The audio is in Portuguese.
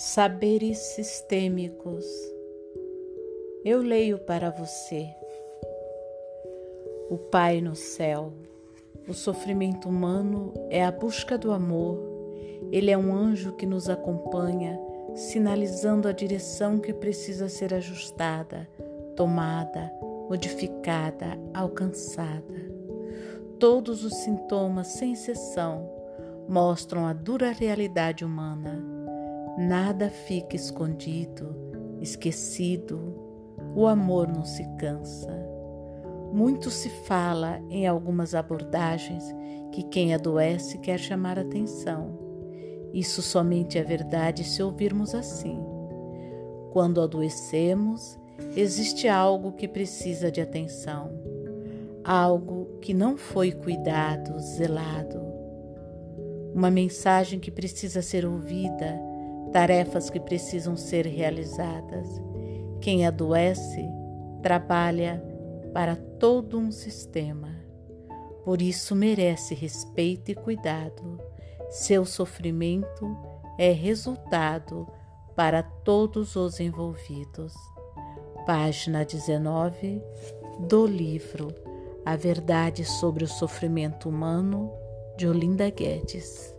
Saberes sistêmicos. Eu leio para você. O Pai no céu. O sofrimento humano é a busca do amor. Ele é um anjo que nos acompanha, sinalizando a direção que precisa ser ajustada, tomada, modificada, alcançada. Todos os sintomas, sem exceção, mostram a dura realidade humana Nada fica escondido, esquecido, o amor não se cansa. Muito se fala em algumas abordagens que quem adoece quer chamar atenção. Isso somente é verdade se ouvirmos assim. Quando adoecemos, existe algo que precisa de atenção, algo que não foi cuidado, zelado, uma mensagem que precisa ser ouvida tarefas que precisam ser realizadas. Quem adoece trabalha para todo um sistema. Por isso merece respeito e cuidado. Seu sofrimento é resultado para todos os envolvidos. Página 19 do livro A Verdade sobre o Sofrimento Humano, de Olinda Guedes.